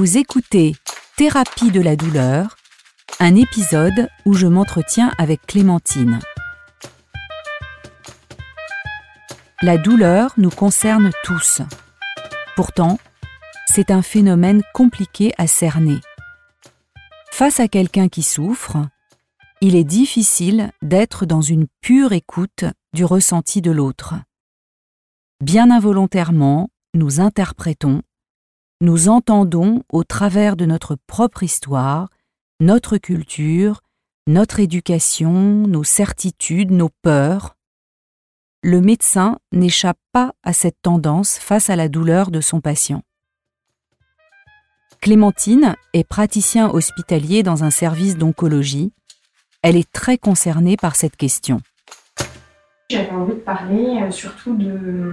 Vous écoutez Thérapie de la douleur, un épisode où je m'entretiens avec Clémentine. La douleur nous concerne tous. Pourtant, c'est un phénomène compliqué à cerner. Face à quelqu'un qui souffre, il est difficile d'être dans une pure écoute du ressenti de l'autre. Bien involontairement, nous interprétons, nous entendons au travers de notre propre histoire, notre culture, notre éducation, nos certitudes, nos peurs. Le médecin n'échappe pas à cette tendance face à la douleur de son patient. Clémentine est praticien hospitalier dans un service d'oncologie elle est très concernée par cette question. J'avais envie de parler euh, surtout de,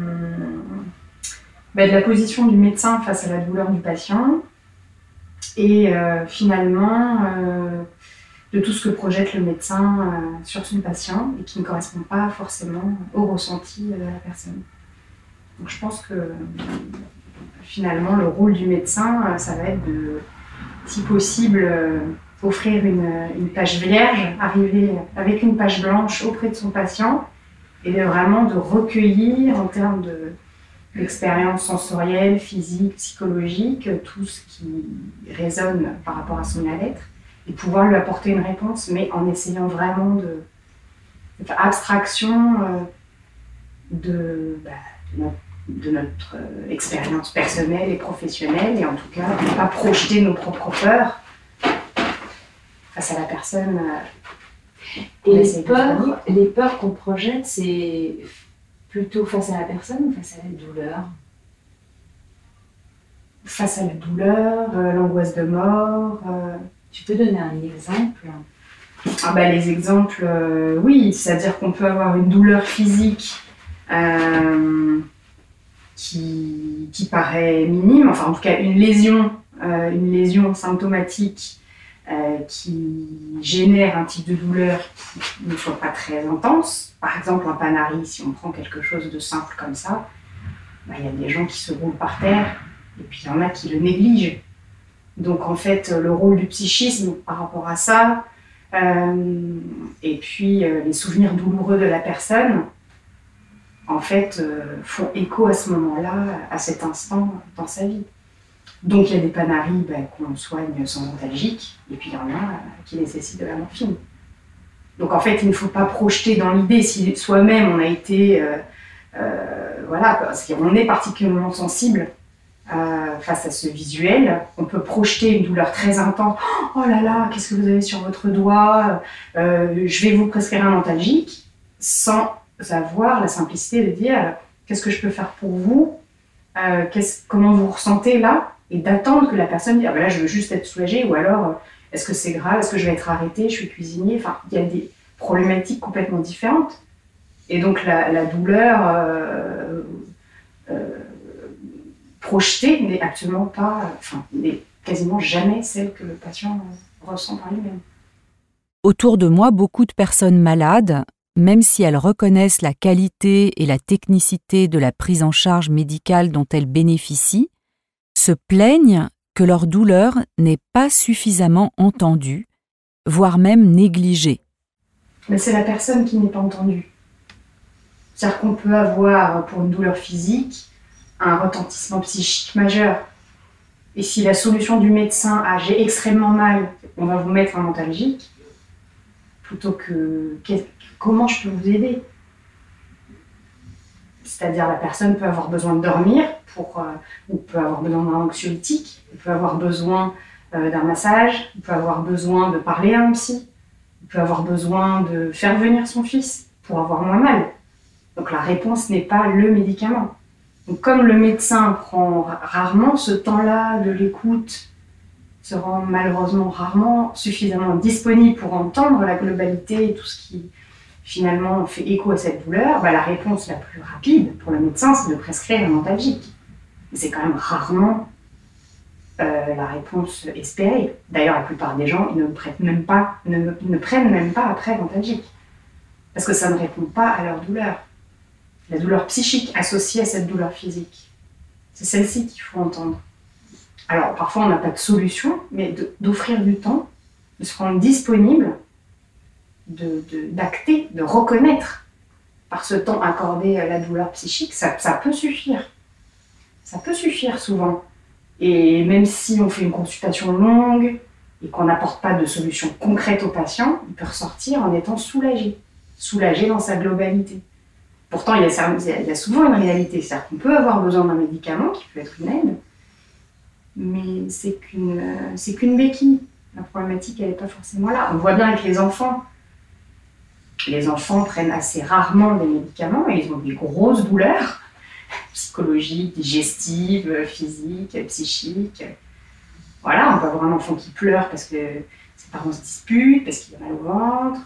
bah, de, la position du médecin face à la douleur du patient et euh, finalement euh, de tout ce que projette le médecin sur son patient et qui ne correspond pas forcément au ressenti de la personne. Donc je pense que finalement le rôle du médecin, ça va être de, si possible, offrir une, page vierge, arriver avec une page blanche auprès de son patient et vraiment de recueillir en termes de l'expérience sensorielle, physique, psychologique, tout ce qui résonne par rapport à son mal-être et pouvoir lui apporter une réponse, mais en essayant vraiment de, faire abstraction euh, bah, de, notre, de notre euh, expérience personnelle et professionnelle et en tout cas de ne pas projeter nos propres peurs face à la personne. Euh, et les peurs, les peurs qu'on projette, c'est plutôt face à la personne ou face à la douleur Face à la douleur, euh, l'angoisse de mort. Euh. Tu peux donner un exemple ah bah, Les exemples, oui, c'est-à-dire qu'on peut avoir une douleur physique qui, qui, paraît minime, enfin en tout cas une lésion, une lésion symptomatique euh, qui génère un type de douleur qui ne soit pas très intense. Par exemple, un panari, si on prend quelque chose de simple comme ça, bah, il y a des gens qui se roulent par terre et puis il y en a qui le négligent. Donc en fait, le rôle du psychisme par rapport à ça, euh, et puis euh, les souvenirs douloureux de la personne, en fait, font écho à ce moment-là, à cet instant dans sa vie. Donc il y a des panaries qu'on soigne sans antalgique, et puis il y en a euh, qui nécessitent de la morphine. Donc en fait, il ne faut pas projeter dans l'idée si soi-même on a été, euh, euh, voilà, parce qu'on est particulièrement sensible face à ce visuel, on peut projeter une douleur très intense. Oh là là, qu'est-ce que vous avez sur votre doigt Je vais vous prescrire un antalgique, sans avoir la simplicité de dire qu'est-ce que je peux faire pour vous, comment vous ressentez là, et d'attendre que la personne dise ah ben là je veux juste être soulagée ou alors euh, est-ce que c'est grave, est-ce que je vais être arrêtée, je suis cuisinier, enfin il y a des problématiques complètement différentes et donc la, douleur euh, euh, projetée n'est absolument pas, enfin n'est quasiment jamais celle que le patient ressent par lui-même. Autour de moi, beaucoup de personnes malades, même si elles reconnaissent la qualité et la technicité de la prise en charge médicale dont elles bénéficient, se plaignent que leur douleur n'est pas suffisamment entendue, voire même négligée. Mais c'est la personne qui n'est pas entendue. C'est-à-dire qu'on peut avoir, pour une douleur physique, un retentissement psychique majeur. Et si la solution du médecin a j'ai extrêmement mal, on va vous mettre un mentalgique, plutôt que comment je peux vous aider? C'est-à-dire la personne peut avoir besoin de dormir, euh, ou peut avoir besoin d'un anxiolytique, peut avoir besoin euh, d'un massage, peut avoir besoin de parler à un psy, peut avoir besoin de faire venir son fils pour avoir moins mal. Donc la réponse n'est pas le médicament. Donc comme le médecin prend rarement ce temps-là de l'écoute, se rend malheureusement rarement suffisamment disponible pour entendre la globalité et tout ce qui finalement fait écho à cette douleur, bah, la réponse la plus rapide pour le médecin, c'est de prescrire un antalgique. C'est quand même rarement euh, la réponse espérée. D'ailleurs, la plupart des gens, ne, prennent même pas, ne, ne prennent même pas après. Parce que ça ne répond pas à leur douleur. La douleur psychique associée à cette douleur physique. C'est celle-ci qu'il faut entendre. Alors parfois on n'a pas de solution, mais d'offrir du temps, de se rendre disponible, d'acter, de, de, reconnaître par ce temps accordé à la douleur psychique, ça, peut suffire. Ça peut suffire souvent. Et même si on fait une consultation longue et qu'on n'apporte pas de solution concrète au patient, il peut ressortir en étant soulagé, soulagé dans sa globalité. Pourtant, il y a, souvent une réalité, c'est-à-dire qu'on peut avoir besoin d'un médicament qui peut être une aide, mais c'est qu'une qu'une béquille. La problématique, elle n'est pas forcément là. On voit bien avec les enfants. Les enfants prennent assez rarement des médicaments et ils ont des grosses douleurs psychologiques, digestives, physiques, psychiques. Voilà, on peut avoir un enfant qui pleure parce que ses parents se disputent, parce qu'il a mal au ventre,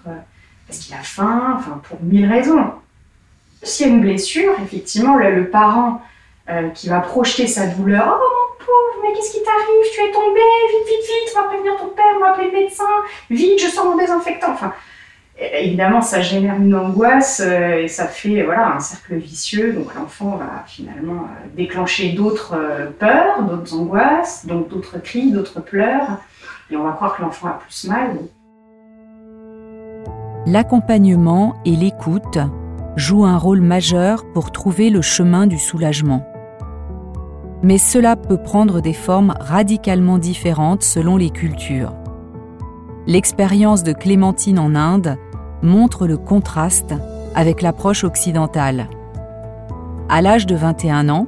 parce qu'il a faim, enfin pour mille raisons. S'il y a une blessure, effectivement, le, parent euh, qui va projeter sa douleur, oh mon pauvre, mais qu'est-ce qui t'arrive? Tu es tombé, vite, vite, vite, on va prévenir ton père, on va appeler le médecin, vite, je sors mon désinfectant. Enfin, évidemment, ça génère une angoisse euh, et ça fait voilà, un cercle vicieux. Donc l'enfant va finalement euh, déclencher d'autres euh, peurs, d'autres angoisses, donc d'autres cris, d'autres pleurs. Et on va croire que l'enfant a plus mal. L'accompagnement et l'écoute jouent un rôle majeur pour trouver le chemin du soulagement. Mais cela peut prendre des formes radicalement différentes selon les cultures. L'expérience de Clémentine en Inde montre le contraste avec l'approche occidentale. À l'âge de 21 ans,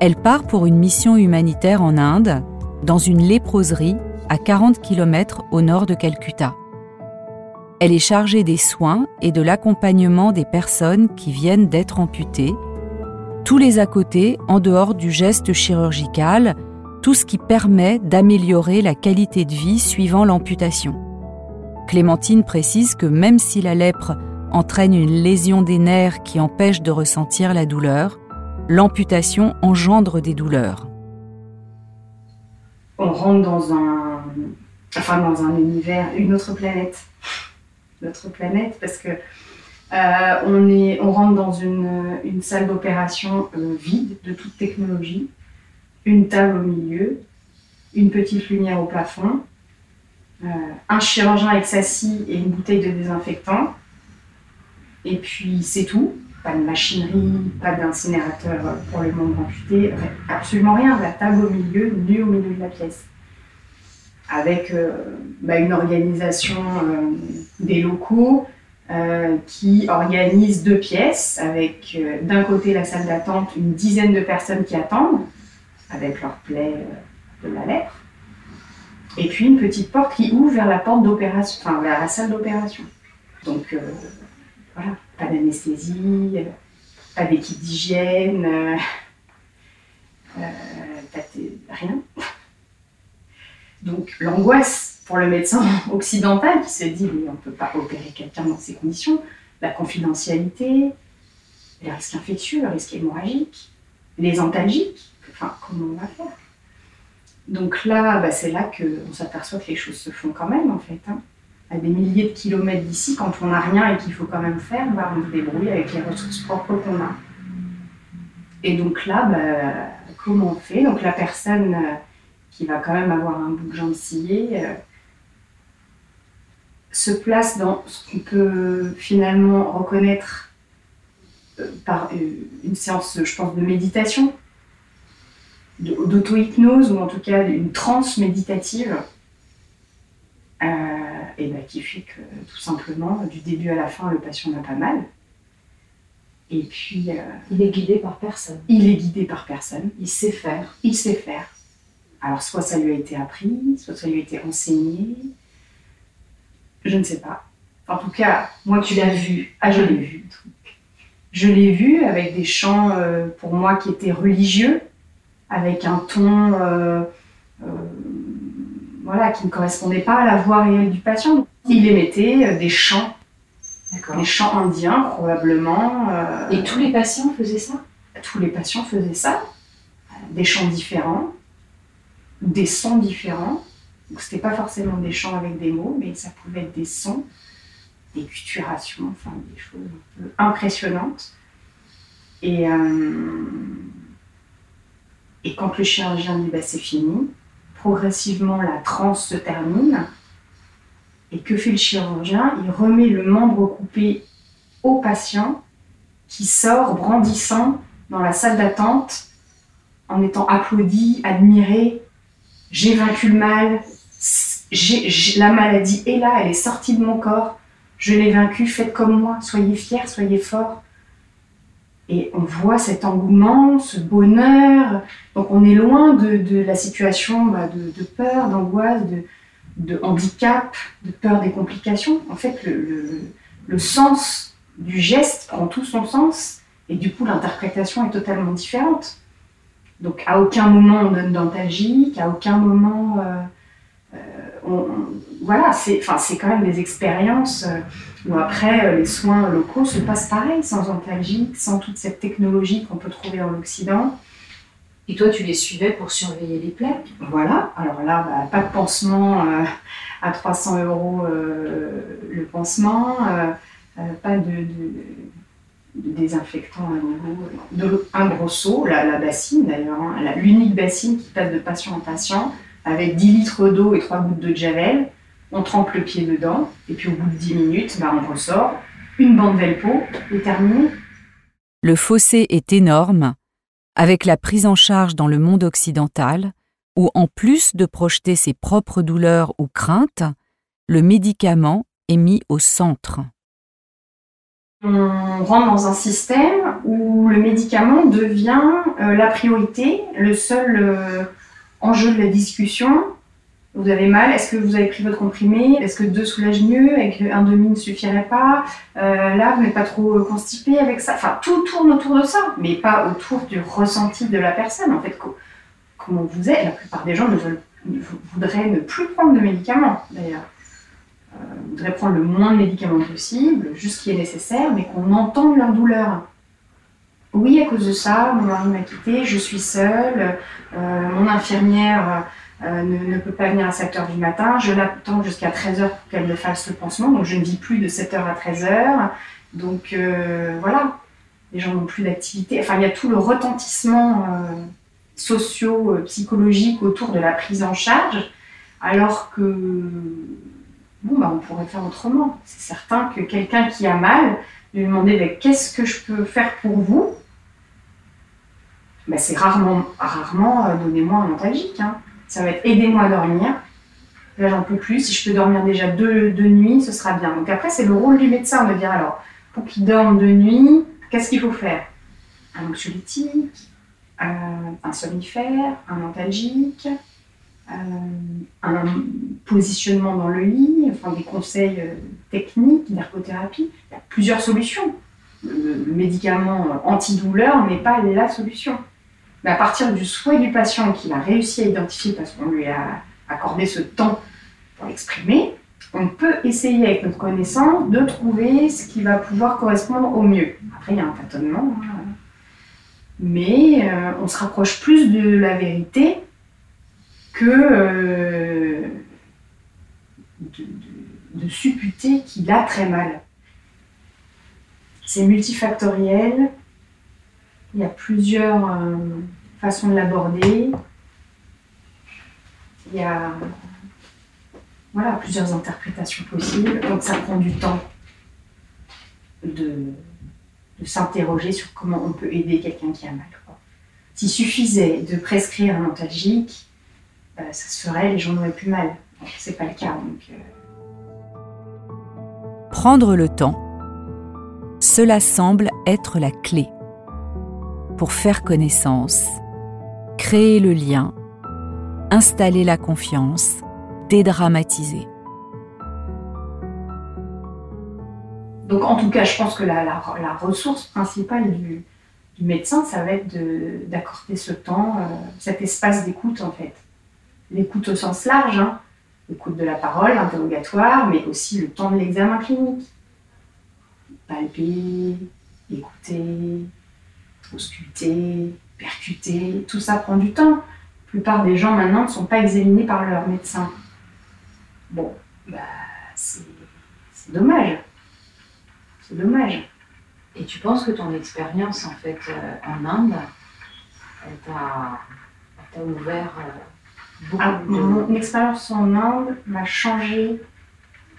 elle part pour une mission humanitaire en Inde, dans une léproserie à 40 km au nord de Calcutta. Elle est chargée des soins et de l'accompagnement des personnes qui viennent d'être amputées, tous les à côté en dehors du geste chirurgical, tout ce qui permet d'améliorer la qualité de vie suivant l'amputation. Clémentine précise que même si la lèpre entraîne une lésion des nerfs qui empêche de ressentir la douleur, l'amputation engendre des douleurs. On rentre dans un, enfin dans un univers, une autre planète, notre planète, parce que euh, on, rentre dans une, salle d'opération euh, vide de toute technologie, une table au milieu, une petite lumière au plafond, un chirurgien avec sa scie et une bouteille de désinfectant. Et puis c'est tout. Pas de machinerie, pas d'incinérateur pour le monde amputé, absolument rien. La table au milieu, nue au milieu de la pièce. Avec euh, bah, une organisation euh, des locaux qui organise deux pièces, avec d'un côté la salle d'attente, une dizaine de personnes qui attendent, avec leur plaie de la lettre et puis une petite porte qui ouvre vers la porte d'opération, enfin vers la salle d'opération. Donc euh, voilà, pas d'anesthésie, pas d'équipe d'hygiène, euh, euh, rien. Donc l'angoisse pour le médecin occidental qui se dit mais on ne peut pas opérer quelqu'un dans ces conditions, la confidentialité, les risques infectieux, les risques hémorragiques, les antalgiques, enfin comment on va faire? Donc là, bah, c'est là qu'on s'aperçoit que les choses se font quand même, en fait. Hein. À des milliers de kilomètres d'ici, quand on n'a rien et qu'il faut quand même faire, bah, on se débrouille avec les ressources propres qu'on a. Et donc là, bah, comment on fait? Donc la personne euh, qui va quand même avoir un bout de jambe euh, se place dans ce qu'on peut finalement reconnaître euh, par une séance, je pense, de méditation d'auto-hypnose ou en tout cas une transe méditative euh, et bah, qui fait que tout simplement du début à la fin le patient n'a pas mal. Et puis euh, il est guidé par personne. Il est guidé par personne. Il sait faire. Il sait faire. Alors soit ça lui a été appris, soit ça lui a été enseigné. Je ne sais pas. En tout cas, moi tu l'as vu. Ah je l'ai vu. Je l'ai vu avec des chants euh, pour moi qui étaient religieux avec un ton euh, euh, voilà, qui ne correspondait pas à la voix réelle du patient. Il émettait euh, des chants, des chants indiens probablement. Et tous les patients faisaient ça? Tous les patients faisaient ça, des chants différents, des sons différents. Donc c'était pas forcément des chants avec des mots, mais ça pouvait être des sons, des guturations, enfin des choses un peu impressionnantes. Et et quand le chirurgien dit bah, c'est fini, progressivement la transe se termine. Et que fait le chirurgien? Il remet le membre coupé au patient qui sort brandissant dans la salle d'attente en étant applaudi, admiré. J'ai vaincu le mal, la maladie est là, elle est sortie de mon corps, je l'ai vaincue, faites comme moi, soyez fiers, soyez forts. Et on voit cet engouement, ce bonheur. Donc on est loin de, la situation bah, de, peur, d'angoisse, de, handicap, de peur des complications. En fait, le, sens du geste prend tout son sens et du coup l'interprétation est totalement différente. Donc à aucun moment on donne d'antalgique, à aucun moment... Euh, euh, voilà, c'est quand même des expériences euh, où après euh, les soins locaux se passent pareil, sans antalgique, sans toute cette technologie qu'on peut trouver dans l'Occident. Et toi, tu les suivais pour surveiller les plaies Voilà, alors là, bah, pas de pansement à 300 euros le pansement, pas de, désinfectant à nouveau, de, un gros seau, la, bassine d'ailleurs, hein, l'unique bassine qui passe de patient en patient avec 10 litres d'eau et 3 gouttes de javel. On trempe le pied dedans, et puis au bout de 10 minutes, bah, on ressort. Une bande Velpo est terminée. Le fossé est énorme, avec la prise en charge dans le monde occidental, où en plus de projeter ses propres douleurs ou craintes, le médicament est mis au centre. On rentre dans un système où le médicament devient euh, la priorité, le seul euh, enjeu de la discussion. Vous avez mal, est-ce que vous avez pris votre comprimé Est-ce que deux soulage mieux Avec un demi ne suffirait pas euh, Là, vous n'êtes pas trop constipé avec ça Enfin, tout tourne autour de ça, mais pas autour du ressenti de la personne. En fait, comment vous êtes La plupart des gens ne voudraient ne plus prendre de médicaments, d'ailleurs. Euh, voudraient prendre le moins de médicaments possible, juste ce qui est nécessaire, mais qu'on entende leur douleur. Oui, à cause de ça, mon mari m'a quitté, je suis seule, euh, mon infirmière euh, ne, peut pas venir à 7h du matin, je l'attends jusqu'à 13h pour qu'elle me fasse le pansement, donc je ne vis plus de 7h à 13h. Donc euh, voilà, les gens n'ont plus d'activité. Enfin, il y a tout le retentissement socio-psychologique autour de la prise en charge, alors que bon, bah, on pourrait faire autrement. C'est certain que quelqu'un qui a mal, lui demander qu'est-ce que je peux faire pour vous? Ben, c'est rarement, rarement euh, donnez-moi un antalgique. Hein. Ça va être aidez-moi à dormir. Là, j'en peux plus. Si je peux dormir déjà deux, deux nuits, ce sera bien. Donc après, c'est le rôle du médecin de dire alors, pour qu'il dorme deux nuits, qu'est-ce qu'il faut faire? Un anxiolytique, euh, un somnifère, un antalgique, euh, un positionnement dans le lit, enfin des conseils techniques, d'ergothérapie. Il y a plusieurs solutions. le médicament antidouleur n'est pas la solution. Mais à partir du souhait du patient qu'il a réussi à identifier parce qu'on lui a accordé ce temps pour l'exprimer, on peut essayer avec notre connaissance de trouver ce qui va pouvoir correspondre au mieux. Après, il y a un tâtonnement, hein. mais euh, on se rapproche plus de la vérité que euh, de, de, supputer qu'il a très mal. C'est multifactoriel, il y a plusieurs euh, façons de l'aborder. Il y a voilà, plusieurs interprétations possibles. Donc ça prend du temps de, s'interroger sur comment on peut aider quelqu'un qui a mal. S'il suffisait de prescrire un antalgique, euh, ça se ferait, les gens n'auraient plus mal. C'est pas le cas. Euh. Prendre le temps, cela semble être la clé pour faire connaissance, créer le lien, installer la confiance, dédramatiser. Donc en tout cas, je pense que la, ressource principale du, médecin, ça va être d'accorder ce temps, euh, cet espace d'écoute en fait. L'écoute au sens large, hein. l'écoute de la parole, l'interrogatoire, mais aussi le temps de l'examen clinique. Palper, écouter, ausculter, percuter, tout ça prend du temps. La plupart des gens maintenant ne sont pas examinés par leur médecin. Bon, bah, c'est dommage. C'est dommage. Et tu penses que ton expérience en fait euh, en Inde, elle t'a ouvert euh, Ah, mon expérience en Inde m'a changé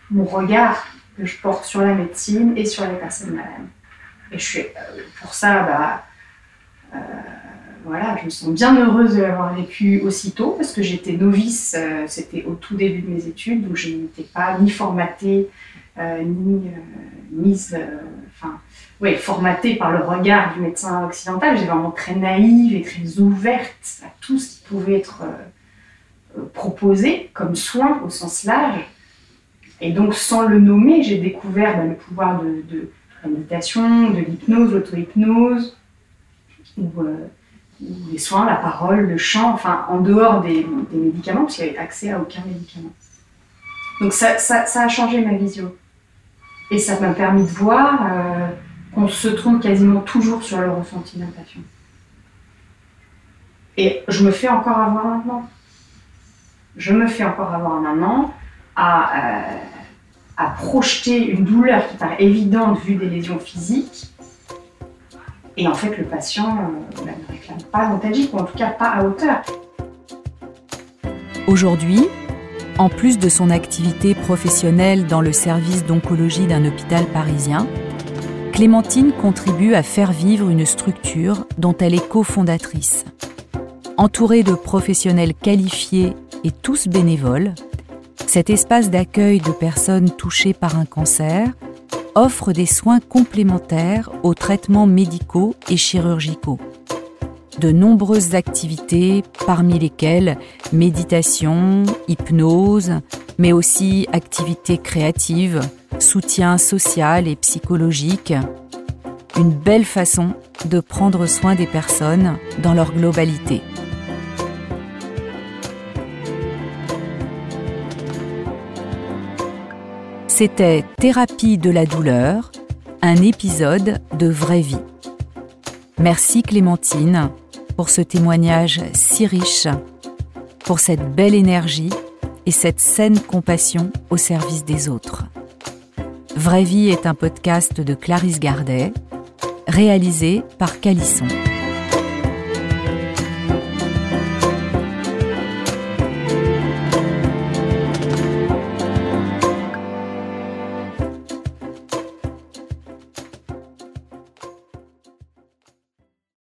mon regard que je porte sur la médecine et sur les personnes malades. Et je suis, euh, pour ça, bah, voilà, je me sens bien heureuse de l'avoir vécu aussitôt parce que j'étais novice, euh, c'était au tout début de mes études, donc je n'étais pas ni formatée, ni mise, enfin, ouais, formatée par le regard du médecin occidental. J'étais vraiment très naïve et très ouverte à tout ce qui pouvait être proposé comme soin au sens large. Et donc, sans le nommer, j'ai découvert bah, le pouvoir de, la méditation, de l'hypnose, l'auto-hypnose, ou, euh, les soins, la parole, le chant, enfin, en dehors des, médicaments, parce qu'il n'y avait accès à aucun médicament. Donc, ça, a changé ma vision. Et ça m'a permis de voir euh, qu'on se trompe quasiment toujours sur le ressenti d'un patient. Et je me fais encore avoir maintenant je me fais encore avoir maintenant à, euh, à projeter une douleur qui paraît évidente vu des lésions physiques. Et en fait, le patient euh, ne réclame pas l'antalgique, ou en tout cas pas à hauteur. Aujourd'hui, en plus de son activité professionnelle dans le service d'oncologie d'un hôpital parisien, Clémentine contribue à faire vivre une structure dont elle est cofondatrice. Entourée de professionnels qualifiés et tous bénévoles, cet espace d'accueil de personnes touchées par un cancer offre des soins complémentaires aux traitements médicaux et chirurgicaux. De nombreuses activités, parmi lesquelles méditation, hypnose, mais aussi activités créatives, soutien social et psychologique. Une belle façon de prendre soin des personnes dans leur globalité. C'était Thérapie de la douleur, un épisode de vraie vie. Merci Clémentine pour ce témoignage si riche, pour cette belle énergie et cette saine compassion au service des autres. Vraie vie est un podcast de Clarisse Gardet, réalisé par Calisson.